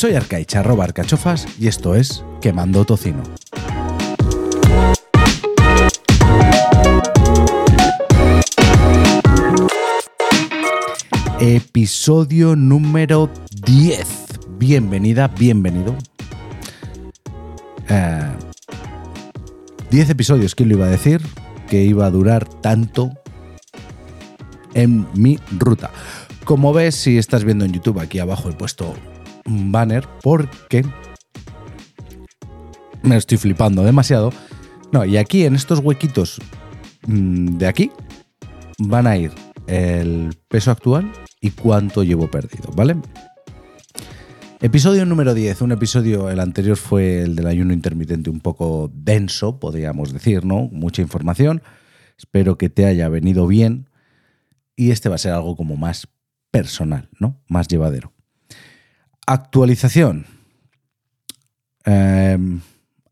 Soy Arcaich, arroba arcachofas, y esto es Quemando Tocino. Episodio número 10. Bienvenida, bienvenido. 10 episodios, ¿quién lo iba a decir? Que iba a durar tanto en mi ruta. Como ves, si estás viendo en YouTube, aquí abajo he puesto banner porque me estoy flipando demasiado. No, y aquí en estos huequitos mm, de aquí van a ir el peso actual y cuánto llevo perdido, ¿vale? Episodio número 10, un episodio, el anterior fue el del ayuno intermitente un poco denso, podríamos decir, ¿no? Mucha información. Espero que te haya venido bien. Y este va a ser algo como más personal, ¿no? Más llevadero. Actualización. Em,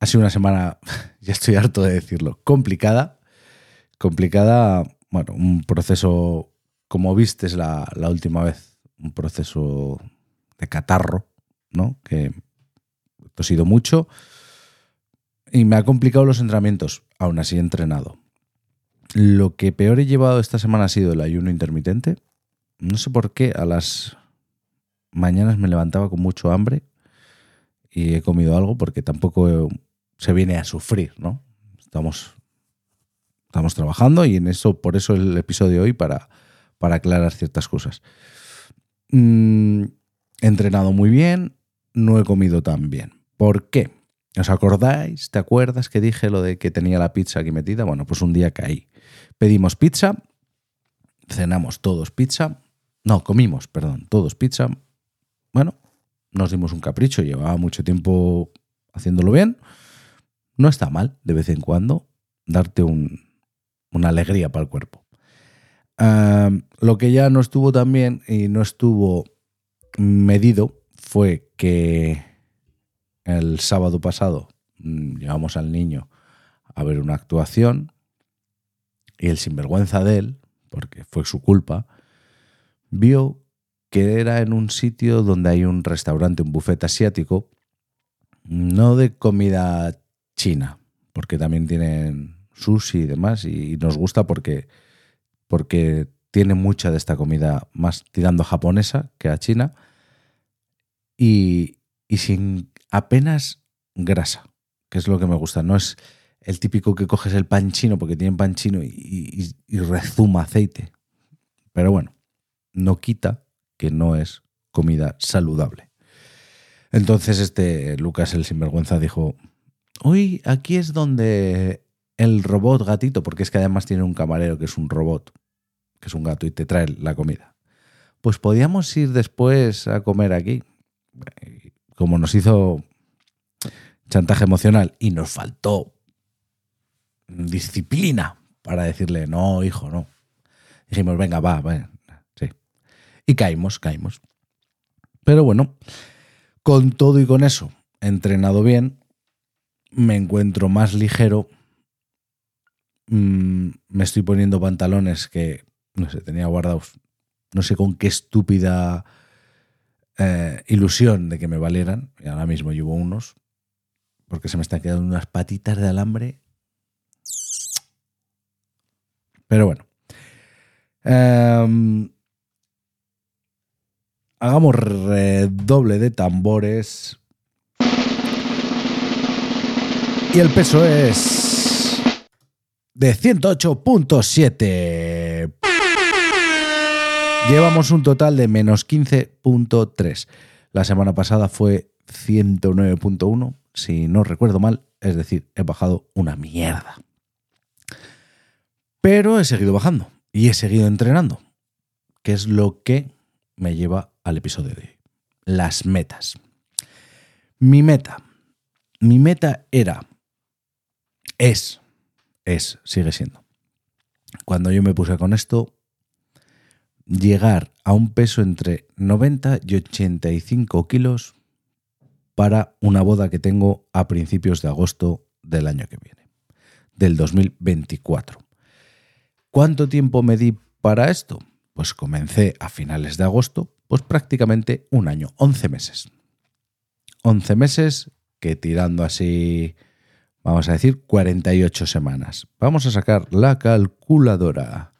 ha sido una semana, ya estoy harto de decirlo, complicada. Complicada, bueno, un proceso, como viste la, la última vez, un proceso de catarro, ¿no? Que he tosido mucho y me ha complicado los entrenamientos. Aún así he entrenado. Lo que peor he llevado esta semana ha sido el ayuno intermitente. No sé por qué a las mañanas me levantaba con mucho hambre y he comido algo porque tampoco se viene a sufrir, ¿no? Estamos, estamos trabajando y en eso, por eso el episodio hoy para, para aclarar ciertas cosas. Mm, he entrenado muy bien, no he comido tan bien. ¿Por qué? ¿Os acordáis? ¿Te acuerdas que dije lo de que tenía la pizza aquí metida? Bueno, pues un día caí. Pedimos pizza, cenamos todos pizza. No, comimos, perdón, todos pizza. Bueno, nos dimos un capricho, llevaba mucho tiempo haciéndolo bien. No está mal de vez en cuando darte una alegría para el cuerpo. lo que ya no estuvo tan bien y no estuvo medido fue que el sábado pasado mm, llevamos al niño a ver una actuación y el sinvergüenza de él, porque fue su culpa, vio que era en un sitio donde hay un restaurante, un buffet asiático, no de comida china, porque también tienen sushi y demás, y nos gusta porque, porque tiene mucha de esta comida más tirando japonesa que a china y, sin apenas grasa, que es lo que me gusta. No es el típico que coges el pan chino porque tiene pan chino y, rezuma aceite. Pero bueno, no quita que no es comida saludable. Entonces este Lucas el sinvergüenza dijo, hoy aquí es donde el robot gatito, porque es que además tiene un camarero que es un robot, que es un gato y te trae la comida. Pues podíamos ir después a comer aquí como nos hizo chantaje emocional y nos faltó disciplina para decirle, no, hijo, no. Dijimos, venga, va, va. Y caímos, caímos. Pero bueno, con todo y con eso, entrenado bien, me encuentro más ligero. Mm, me estoy poniendo pantalones que, no sé, tenía guardados, no sé con qué estúpida eh, ilusión de que me valieran, y ahora mismo llevo unos, porque se me están quedando unas patitas de alambre. Pero bueno. Em, hagamos doble de tambores. Y el peso es de 108.7 Llevamos un total de menos 15.3. La semana pasada fue 109.1, si no recuerdo mal, es decir, he bajado una mierda. Pero he seguido bajando y he seguido entrenando, que es lo que me lleva al episodio de hoy. Las metas. Mi meta. Mi meta era, es, es, sigue siendo. Cuando yo me puse con esto, llegar a un peso entre 90 y 85 kilos para una boda que tengo a principios de agosto del año que viene, del 2024. ¿Cuánto tiempo me di para esto? Pues comencé a finales de agosto, pues prácticamente un año, 11 meses. 11 meses que tirando así, vamos a decir, 48 semanas. Vamos a sacar la calculadora.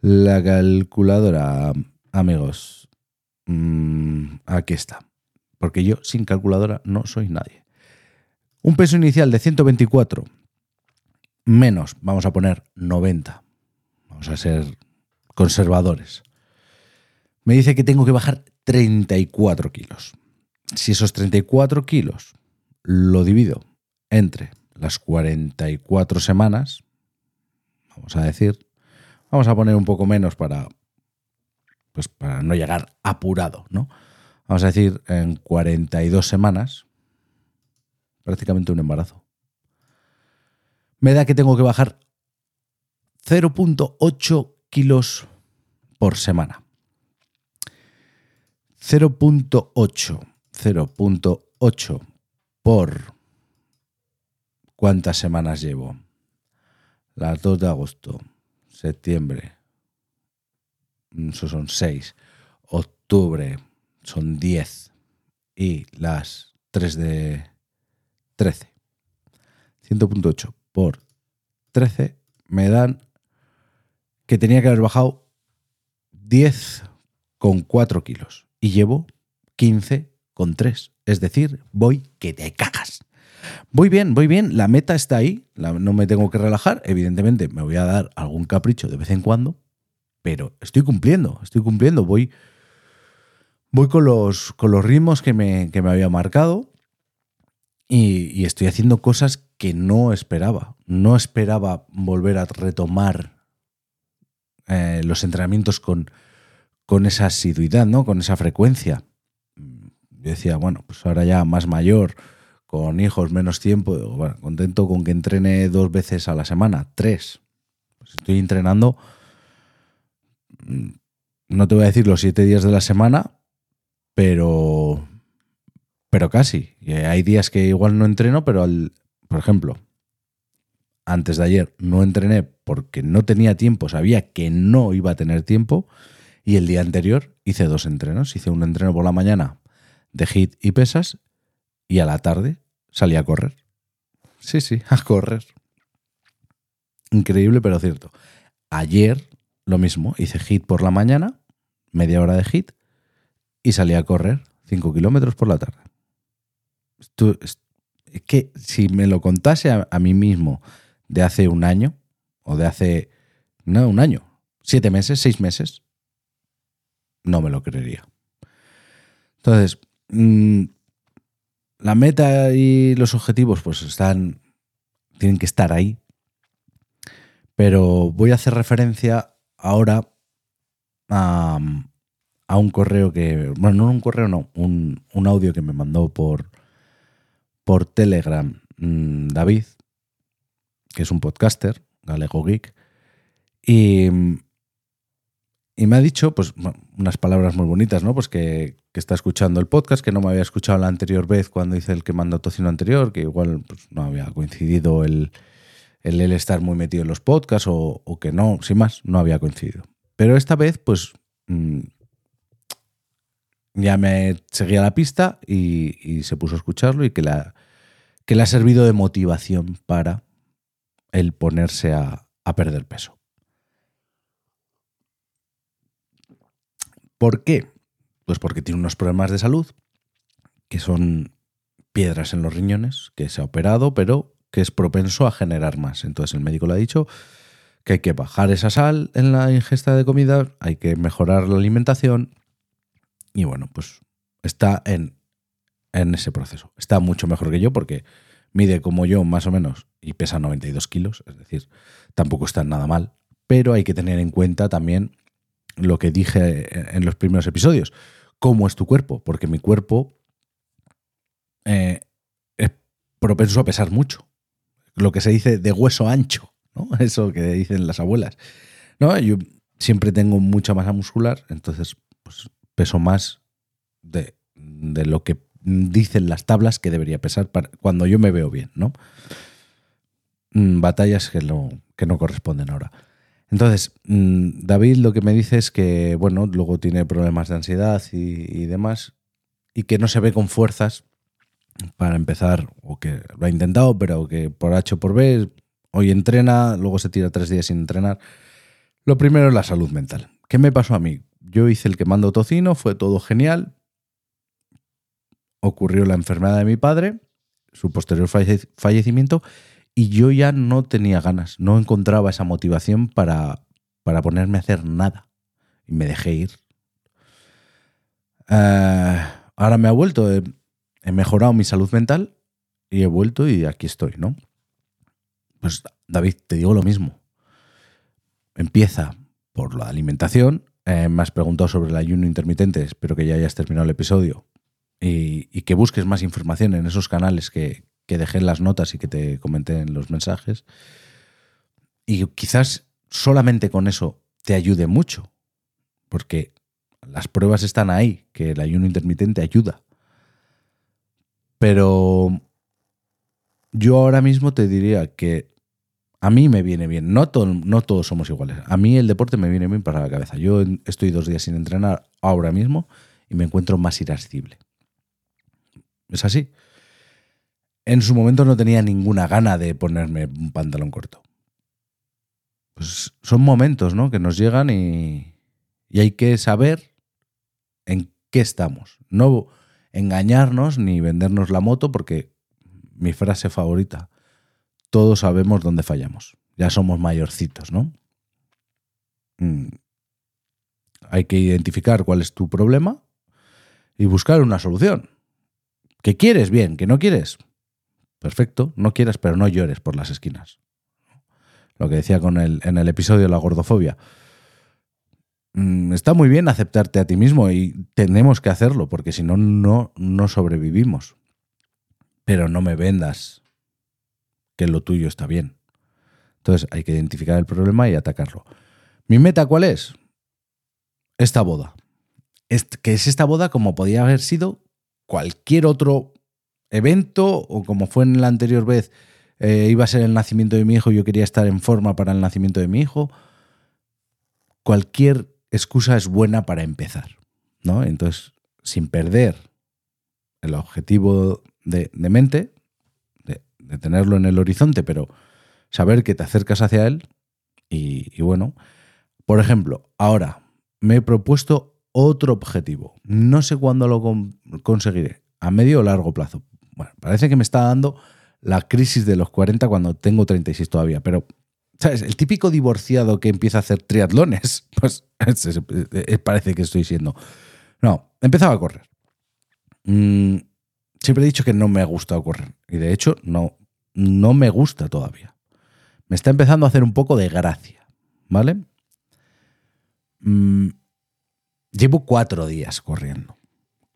La calculadora, amigos. Mm, aquí está. Porque yo sin calculadora no soy nadie. Un peso inicial de 124 menos, vamos a poner 90. Vamos a ser conservadores. Me dice que tengo que bajar 34 kilos. Si esos 34 kilos lo divido entre las 44 semanas, vamos a decir, vamos a poner un poco menos para, pues para no llegar apurado, ¿no? Vamos a decir en 42 semanas, prácticamente un embarazo me da que tengo que bajar 0.8 kilos por semana. 0.8, 0.8 por cuántas semanas llevo. Las 2 de agosto, septiembre, eso son 6, octubre son 10 y las 3 de 13. 100.8 por 13 me dan que tenía que haber bajado 10,4 kilos y llevo 15,3. Es decir, voy que te cagas. Voy bien, voy bien, la meta está ahí, no me tengo que relajar, evidentemente me voy a dar algún capricho de vez en cuando, pero estoy cumpliendo, estoy cumpliendo, voy, voy con, los, con los ritmos que me, que me había marcado y, estoy haciendo cosas que no esperaba. No esperaba volver a retomar eh, los entrenamientos con, con esa asiduidad, ¿no? Con esa frecuencia. Yo decía, bueno, pues ahora ya más mayor, con hijos, menos tiempo, contento con que entrene dos veces a la semana, tres. Pues estoy entrenando, mm, no te voy a decir los siete días de la semana, pero pero casi. Hay días que igual no entreno, pero al, por ejemplo, antes de ayer no entrené porque no tenía tiempo, sabía que no iba a tener tiempo y el día anterior hice dos entrenos. Hice un entreno por la mañana de hit y pesas y a la tarde salí a correr. Sí, sí, a correr. Increíble, pero cierto. Ayer lo mismo, hice hit por la mañana, media hora de hit y salí a correr 5 kilómetros por la tarde es que si me lo contase a, mí mismo de hace un año, o de hace, no, un año, siete meses, seis meses, no me lo creería. Entonces, mm, la meta y los objetivos pues están, tienen que estar ahí, pero voy a hacer referencia ahora a, un correo que, bueno, no un correo, no, un, un audio que me mandó por, por Telegram mm, David, que es un podcaster, Galego Geek, y, y me ha dicho pues, unas palabras muy bonitas, ¿no? Pues que, está escuchando el podcast, que no me había escuchado la anterior vez cuando hice el que mandó tocino anterior, que igual pues, no había coincidido el, el, estar muy metido en los podcasts o, que no, sin más, no había coincidido. Pero esta vez, pues mm, ya me seguía la pista y, se puso a escucharlo y que, la, que le ha servido de motivación para el ponerse a, a perder peso. ¿Por qué? Pues porque tiene unos problemas de salud, que son piedras en los riñones, que se ha operado, pero que es propenso a generar más. Entonces el médico le ha dicho que hay que bajar esa sal en la ingesta de comida, hay que mejorar la alimentación y bueno, pues está en, en ese proceso. Está mucho mejor que yo porque mide como yo más o menos y pesa 92 kilos, es decir, tampoco está nada mal, pero hay que tener en cuenta también lo que dije en los primeros episodios, cómo es tu cuerpo, porque mi cuerpo eh, es propenso a pesar mucho, lo que se dice de hueso ancho, ¿no? Eso que dicen las abuelas. ¿no? Yo siempre tengo mucha masa muscular, entonces pues, peso más de, lo que dicen las tablas que debería pesar cuando yo me veo bien, ¿no? Mm, batallas que no, que no corresponden ahora. Entonces, mm, David lo que me dice es que, bueno, luego tiene problemas de ansiedad y, demás, y que no se ve con fuerzas para empezar, o que lo ha intentado, pero que por H o por B, hoy entrena, luego se tira tres días sin entrenar. Lo primero es la salud mental. ¿Qué me pasó a mí? Yo hice el que mando tocino, fue todo genial. Ocurrió la enfermedad de mi padre, su posterior fallecimiento, y yo ya no tenía ganas, no encontraba esa motivación para, para ponerme a hacer nada. Y me dejé ir. Eh, ahora me ha vuelto, he, mejorado mi salud mental y he vuelto y aquí estoy, ¿no? Pues David, te digo lo mismo. Empieza por la alimentación. Eh, me has preguntado sobre el ayuno intermitente, espero que ya hayas terminado el episodio y que busques más información en esos canales que, que dejé en las notas y que te comenté en los mensajes. Y quizás solamente con eso te ayude mucho, porque las pruebas están ahí, que el ayuno intermitente ayuda. Pero yo ahora mismo te diría que a mí me viene bien. No, no todos somos iguales. A mí el deporte me viene bien para la cabeza. Yo estoy dos días sin entrenar ahora mismo y me encuentro más irascible. Es así. En su momento no tenía ninguna gana de ponerme un pantalón corto. Pues son momentos, ¿no? Que nos llegan y, y hay que saber en qué estamos. No engañarnos ni vendernos la moto porque mi frase favorita, todos sabemos dónde fallamos. Ya somos mayorcitos, ¿no? Mm. Hay que identificar cuál es tu problema y buscar una solución. ¿Que quieres? Bien. ¿Que no quieres? Perfecto. No quieras, pero no llores por las esquinas. Lo que decía con el, en el episodio de la gordofobia. Mm, está muy bien aceptarte a ti mismo y tenemos que hacerlo, porque si no, no, sobrevivimos. Pero no me vendas que lo tuyo está bien. Entonces hay que identificar el problema y atacarlo. ¿Mi meta cuál es? Esta boda. que es esta boda como podía haber sido cualquier otro evento o como fue en la anterior vez, eh, iba a ser el nacimiento de mi hijo y yo quería estar en forma para el nacimiento de mi hijo. Cualquier excusa es buena para empezar, ¿no? Entonces, sin perder el objetivo de, mente, de, tenerlo en el horizonte, pero saber que te acercas hacia él y, bueno, por ejemplo, ahora me he propuesto otro objetivo. No sé cuándo lo conseguiré, a medio o largo plazo. Bueno, parece que me está dando la crisis de los 40 cuando tengo 36 todavía, pero ¿sabes? El típico divorciado que empieza a hacer triatlones, pues parece que estoy siendo. No, empezaba a correr. Mm, siempre he dicho que no me ha gustado correr. Y de hecho, no, no me gusta todavía. Me está empezando a hacer un poco de gracia. ¿Vale? Mm, llevo cuatro días corriendo.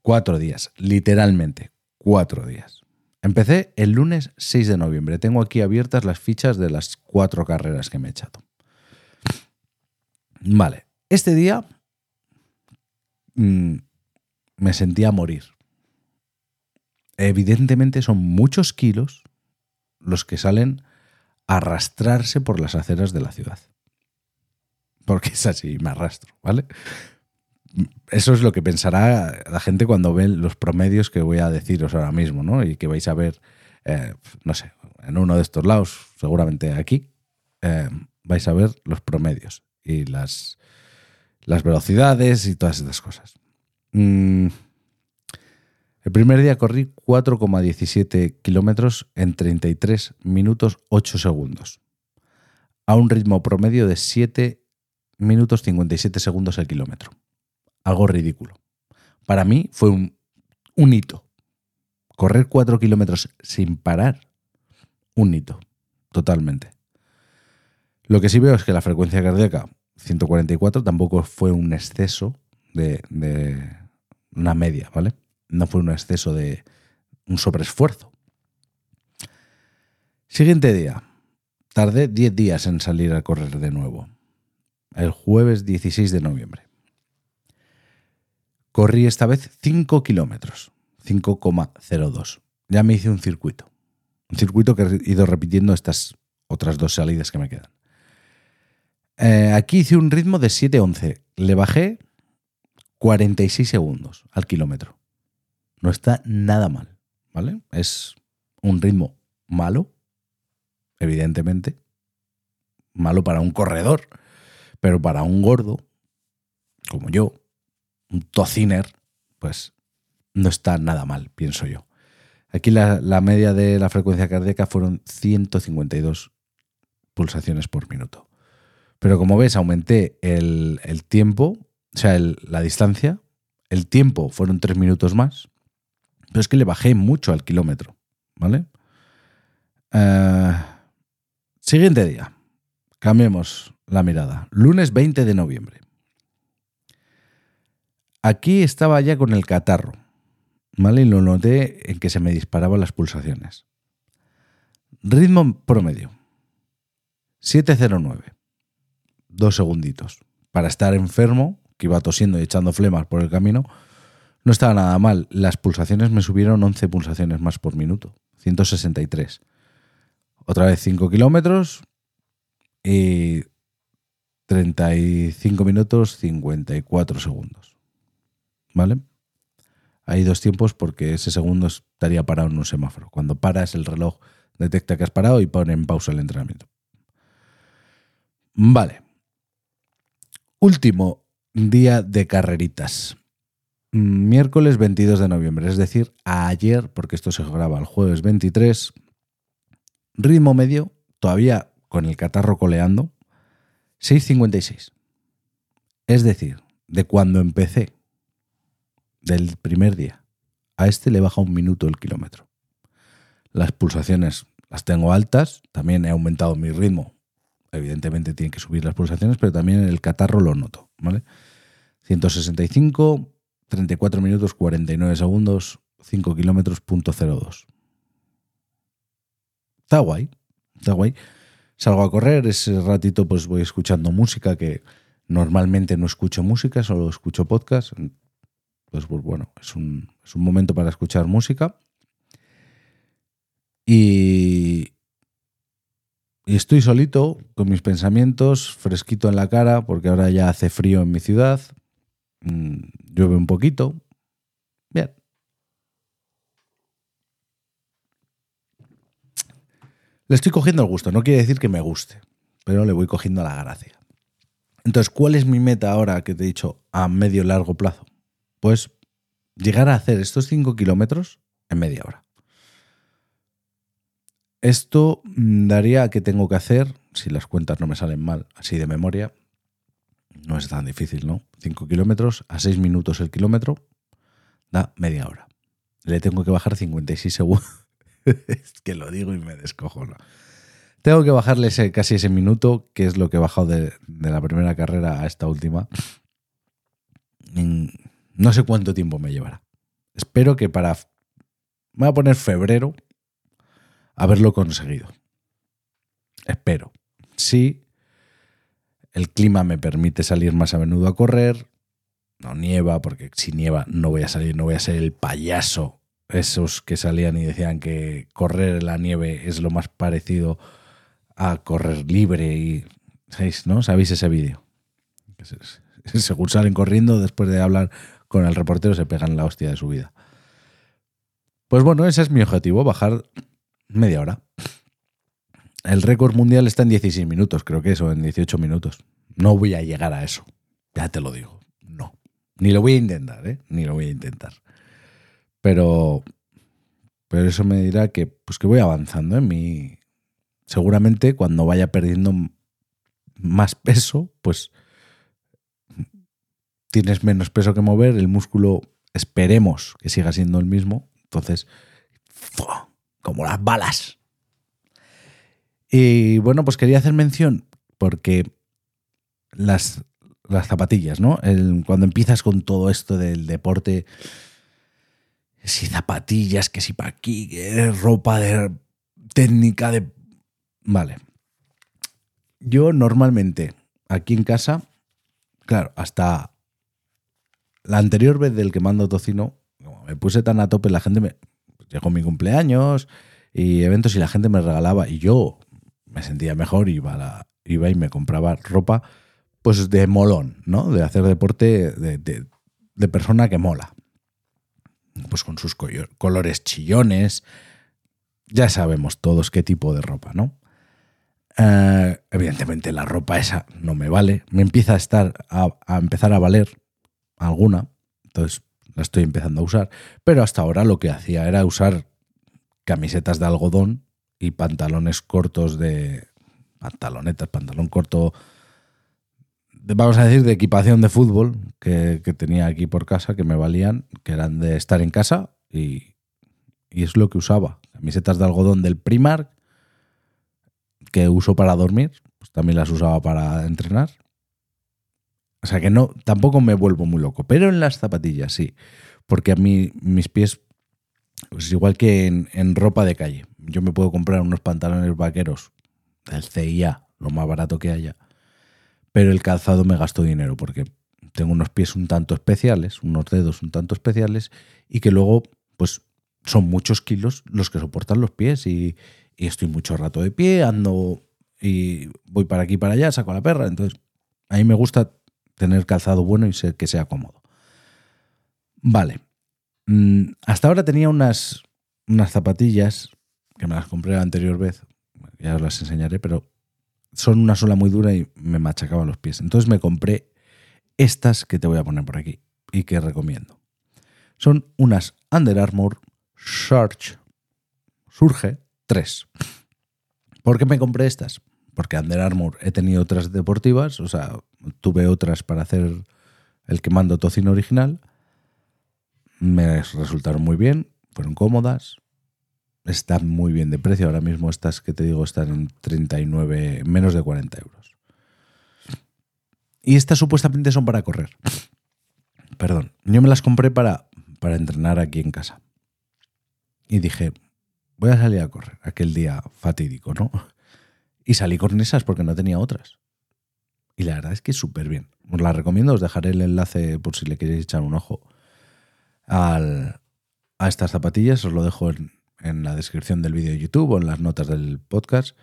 Cuatro días, literalmente. Cuatro días. Empecé el lunes 6 de noviembre. Tengo aquí abiertas las fichas de las cuatro carreras que me he echado. Vale, este día mm, me sentía morir. Evidentemente son muchos kilos los que salen a arrastrarse por las aceras de la ciudad. Porque es así, me arrastro, ¿vale? Eso es lo que pensará la gente cuando ve los promedios que voy a deciros ahora mismo, ¿no? Y que vais a ver, eh, no sé, en uno de estos lados, seguramente aquí, eh, vais a ver los promedios y las, las velocidades y todas estas cosas. Mm, el primer día corrí 4,17 kilómetros en 33 minutos 8 segundos, a un ritmo promedio de 7 minutos 57 segundos el kilómetro algo ridículo. Para mí fue un, hito. Correr cuatro kilómetros sin parar, un hito, totalmente. Lo que sí veo es que la frecuencia cardíaca, 144, tampoco fue un exceso de, de una media, ¿vale? No fue un exceso de un sobreesfuerzo. Siguiente día. Tardé 10 días en salir a correr de nuevo. El jueves 16 de noviembre. Corrí esta vez 5 kilómetros, 5,02. Ya me hice un circuito. Un circuito que he ido repitiendo estas otras dos salidas que me quedan. Eh, aquí hice un ritmo de 7,11. Le bajé 46 segundos al kilómetro. No está nada mal, ¿vale? Es un ritmo malo, evidentemente. Malo para un corredor, pero para un gordo, como yo, un tociner, pues no está nada mal, pienso yo. Aquí la, la media de la frecuencia cardíaca fueron 152 pulsaciones por minuto. Pero como ves, aumenté el, el tiempo, o sea, la distancia. El tiempo fueron tres minutos más. Pero es que le bajé mucho al kilómetro, ¿vale? Eh, siguiente día. Cambiemos la mirada. Lunes 20 de noviembre. Aquí estaba ya con el catarro, ¿vale? Y lo noté en que se me disparaban las pulsaciones. Ritmo promedio. 709. Dos segunditos. Para estar enfermo, que iba tosiendo y echando flemas por el camino, no estaba nada mal. Las pulsaciones me subieron 11 pulsaciones más por minuto. 163. Otra vez 5 kilómetros y 35 minutos 54 segundos. ¿Vale? Hay dos tiempos porque ese segundo estaría parado en un semáforo. Cuando paras, el reloj detecta que has parado y pone en pausa el entrenamiento. Vale. Último día de carreritas. Mm, Miércoles 22 de noviembre, es decir, ayer, porque esto se graba el jueves 23. Ritmo medio, todavía con el catarro coleando, 6.56. Es decir, de cuando empecé, del primer día, a este le baja un minuto el kilómetro. Las pulsaciones las tengo altas, también he aumentado mi ritmo. Evidentemente tienen que subir las pulsaciones, pero también el catarro lo noto, ¿vale? 165, 34 minutos 49 segundos, 5 kilómetros, punto 02. Está guay, está guay. Salgo a correr, ese ratito pues voy escuchando música que normalmente no escucho música, solo escucho podcast. Pues, pues bueno, es un, es un momento para escuchar música. Y, y estoy solito, con mis pensamientos, fresquito en la cara, porque ahora ya hace frío en mi ciudad. Mm, llueve un poquito. Bien. Le estoy cogiendo el gusto, no quiere decir que me guste, pero le voy cogiendo la gracia. Entonces, ¿cuál es mi meta ahora que te he dicho a medio largo plazo? Pues llegar a hacer estos 5 kilómetros en media hora. Esto mm, daría que tengo que hacer, si las cuentas no me salen mal, así de memoria, no es tan difícil, ¿no? 5 kilómetros a 6 minutos el kilómetro da media hora. Le tengo que bajar 56 segundos. es que lo digo y me descojo, ¿no? Tengo que bajarle casi ese minuto, que es lo que he bajado de la primera carrera a esta última. No sé cuánto tiempo me llevará. Espero que para... Me voy a poner febrero haberlo conseguido. Espero. Si el clima me permite salir más a menudo a correr, no nieva, porque si nieva no voy a salir, no voy a ser el payaso. Esos que salían y decían que correr en la nieve es lo más parecido a correr libre y ¿sabéis, no? ¿Sabéis ese vídeo? Según salen corriendo, después de hablar con el reportero, se pegan la hostia de su vida. Pues bueno, ese es mi objetivo, bajar media hora. El récord mundial está en 16 minutos, creo que eso, en 18 minutos. No voy a llegar a eso, ya te lo digo. No. Ni lo voy a intentar, ¿eh? Ni lo voy a intentar. Pero, pero eso me dirá que, pues que voy avanzando en mi... Seguramente cuando vaya perdiendo más peso, pues tienes menos peso que mover, el músculo esperemos que siga siendo el mismo, entonces, como las balas. Y bueno, pues quería hacer mención porque las, las zapatillas, ¿no? Cuando empiezas con todo esto del deporte, si zapatillas, que si para aquí, ropa de técnica de... Vale. Yo normalmente aquí en casa, claro, hasta la anterior vez del que mando tocino, me puse tan a tope, la gente me... Llegó mi cumpleaños y eventos y la gente me regalaba y yo me sentía mejor, iba, iba y me compraba ropa pues de molón, ¿no? De hacer deporte de, de- de persona que mola. pues con sus colores chillones. Ya sabemos todos qué tipo de ropa, ¿no? Eh, evidentemente la ropa esa no me vale. Me empieza a estar a, empezar a valer alguna. Entonces la estoy empezando a usar. Pero hasta ahora lo que hacía era usar camisetas de algodón y pantalones cortos de. pantalonetas, pantalón corto. vamos a decir, de equipación de fútbol que, que, tenía aquí por casa, que me valían, que eran de estar en casa y, y es lo que usaba. Camisetas de algodón del Primark que uso para dormir, pues también las usaba para entrenar. O sea que no, tampoco me vuelvo muy loco. Pero en las zapatillas sí. Porque a mí mis pies, pues igual que en, ropa de calle. Yo me puedo comprar unos pantalones vaqueros del CIA, lo más barato que haya. Pero el calzado me gasto dinero porque tengo unos pies un tanto especiales, unos dedos un tanto especiales y que luego, pues son muchos kilos los que soportan los pies y, y estoy mucho rato de pie, ando y voy para aquí para allá, saco la perra. Entonces, a mí me gusta tener calzado bueno y ser, que sea cómodo. Vale. Mm, hasta ahora tenía unas, unas zapatillas que me las compré la anterior vez, ya os las enseñaré, pero son una sola muy dura y me machacaban los pies. Entonces me compré estas que te voy a poner por aquí y que recomiendo. Son unas Under Armour Surge, Surge 3. ¿Por qué me compré estas? Porque Under Armour he tenido otras deportivas, o sea, tuve otras para hacer el que mando tocino original. Me resultaron muy bien, fueron cómodas, están muy bien de precio. Ahora mismo estas que te digo están en 39, menos de 40 euros. Y estas supuestamente son para correr. Perdón, yo me las compré para, para entrenar aquí en casa. Y dije, voy a salir a correr aquel día fatídico, ¿no? Y salí con esas porque no tenía otras. Y la verdad es que es súper bien. Os la recomiendo, os dejaré el enlace por si le queréis echar un ojo a estas zapatillas. Os lo dejo en, en la descripción del vídeo de YouTube o en las notas del podcast.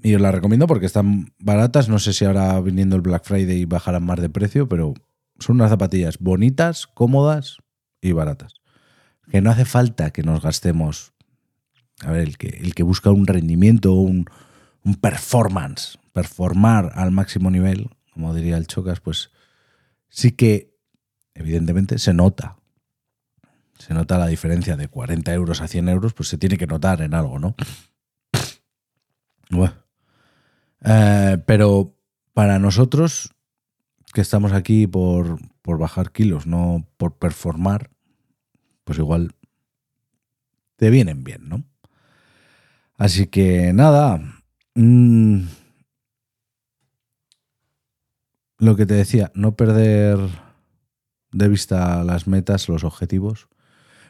Y os la recomiendo porque están baratas. No sé si ahora viniendo el Black Friday bajarán más de precio, pero son unas zapatillas bonitas, cómodas y baratas. Que no hace falta que nos gastemos a ver, el que, el que busca un rendimiento, un, un performance, performar al máximo nivel, como diría el Chocas, pues sí que evidentemente se nota. Se nota la diferencia de 40 euros a 100 euros, pues se tiene que notar en algo, ¿no? Eh, pero para nosotros, que estamos aquí por, por bajar kilos, no por performar, pues igual te vienen bien, ¿no? Así que nada. Mm, lo que te decía, no perder de vista las metas, los objetivos,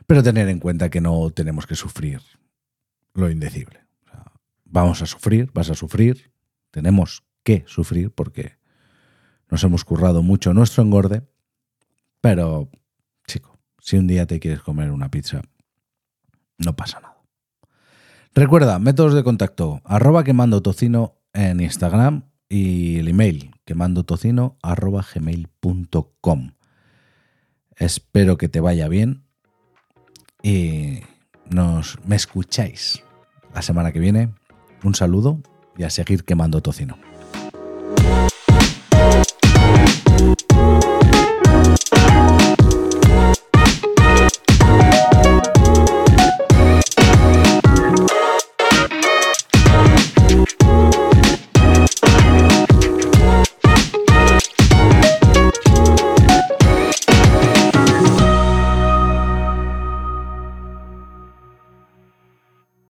pero tener en cuenta que no tenemos que sufrir lo indecible. vamos a sufrir, vas a sufrir, tenemos que sufrir porque nos hemos currado mucho nuestro engorde, pero chico, si un día te quieres comer una pizza, no pasa nada. Recuerda, métodos de contacto, arroba quemando tocino en Instagram y el email quemando tocino arroba gmail.com. Espero que te vaya bien y nos me escucháis la semana que viene. Un saludo y a seguir quemando tocino.